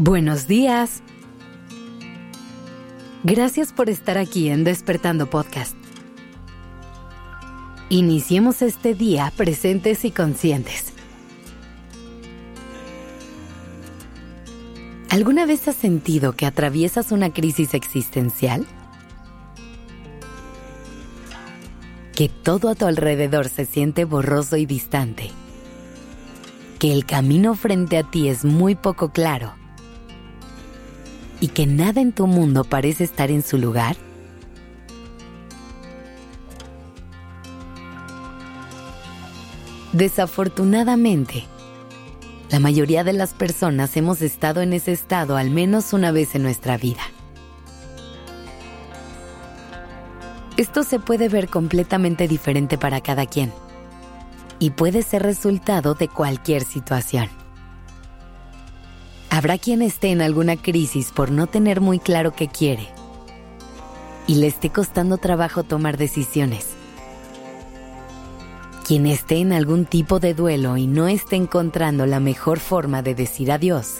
Buenos días. Gracias por estar aquí en Despertando Podcast. Iniciemos este día presentes y conscientes. ¿Alguna vez has sentido que atraviesas una crisis existencial? Que todo a tu alrededor se siente borroso y distante. Que el camino frente a ti es muy poco claro y que nada en tu mundo parece estar en su lugar? Desafortunadamente, la mayoría de las personas hemos estado en ese estado al menos una vez en nuestra vida. Esto se puede ver completamente diferente para cada quien y puede ser resultado de cualquier situación. Habrá quien esté en alguna crisis por no tener muy claro qué quiere y le esté costando trabajo tomar decisiones. Quien esté en algún tipo de duelo y no esté encontrando la mejor forma de decir adiós.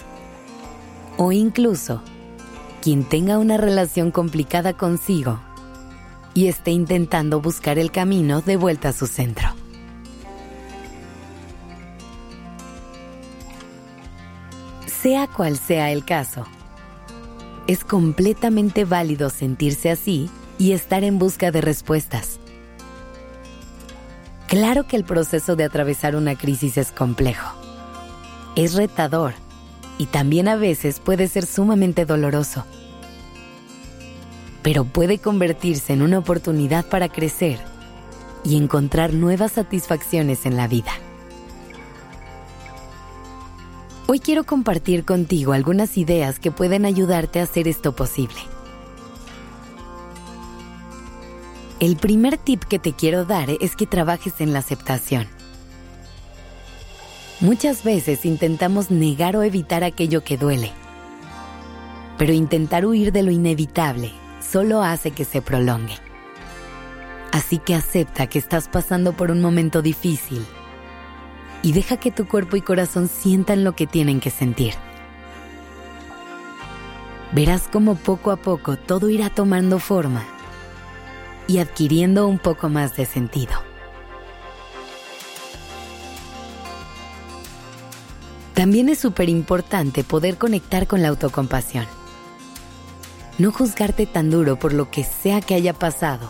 O incluso quien tenga una relación complicada consigo y esté intentando buscar el camino de vuelta a su centro. Sea cual sea el caso, es completamente válido sentirse así y estar en busca de respuestas. Claro que el proceso de atravesar una crisis es complejo. Es retador y también a veces puede ser sumamente doloroso. Pero puede convertirse en una oportunidad para crecer y encontrar nuevas satisfacciones en la vida. Hoy quiero compartir contigo algunas ideas que pueden ayudarte a hacer esto posible. El primer tip que te quiero dar es que trabajes en la aceptación. Muchas veces intentamos negar o evitar aquello que duele, pero intentar huir de lo inevitable solo hace que se prolongue. Así que acepta que estás pasando por un momento difícil y deja que tu cuerpo y corazón sientan lo que tienen que sentir. Verás cómo poco a poco todo irá tomando forma y adquiriendo un poco más de sentido. También es súper importante poder conectar con la autocompasión. No juzgarte tan duro por lo que sea que haya pasado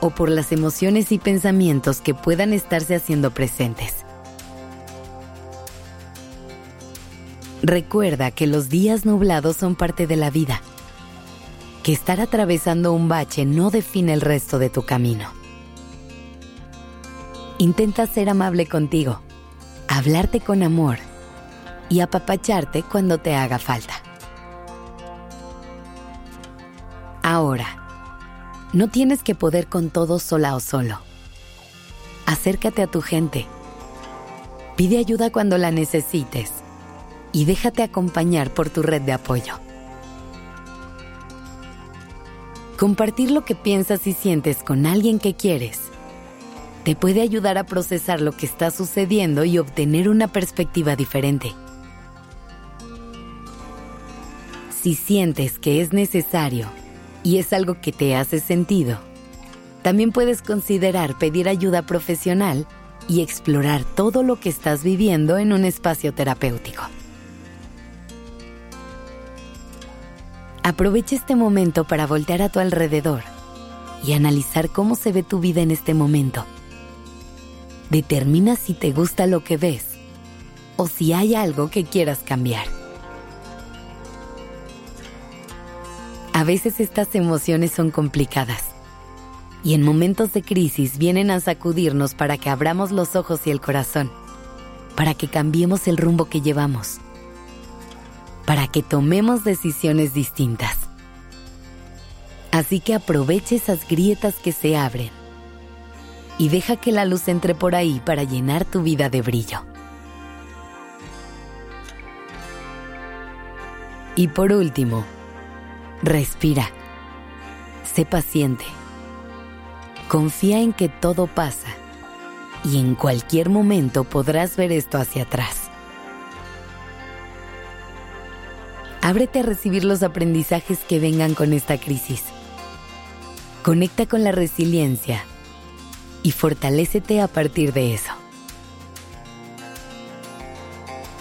o por las emociones y pensamientos que puedan estarse haciendo presentes. Recuerda que los días nublados son parte de la vida, que estar atravesando un bache no define el resto de tu camino. Intenta ser amable contigo, hablarte con amor y apapacharte cuando te haga falta. Ahora, no tienes que poder con todo sola o solo. Acércate a tu gente. Pide ayuda cuando la necesites y déjate acompañar por tu red de apoyo. Compartir lo que piensas y sientes con alguien que quieres te puede ayudar a procesar lo que está sucediendo y obtener una perspectiva diferente. Si sientes que es necesario y es algo que te hace sentido, también puedes considerar pedir ayuda profesional y explorar todo lo que estás viviendo en un espacio terapéutico. Aprovecha este momento para voltear a tu alrededor y analizar cómo se ve tu vida en este momento. Determina si te gusta lo que ves o si hay algo que quieras cambiar. A veces estas emociones son complicadas y en momentos de crisis vienen a sacudirnos para que abramos los ojos y el corazón, para que cambiemos el rumbo que llevamos para que tomemos decisiones distintas. Así que aproveche esas grietas que se abren y deja que la luz entre por ahí para llenar tu vida de brillo. Y por último, respira. Sé paciente. Confía en que todo pasa y en cualquier momento podrás ver esto hacia atrás. Ábrete a recibir los aprendizajes que vengan con esta crisis. Conecta con la resiliencia y fortalécete a partir de eso.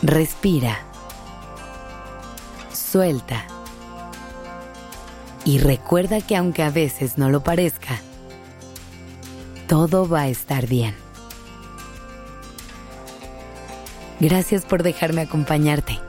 Respira. Suelta. Y recuerda que aunque a veces no lo parezca, todo va a estar bien. Gracias por dejarme acompañarte.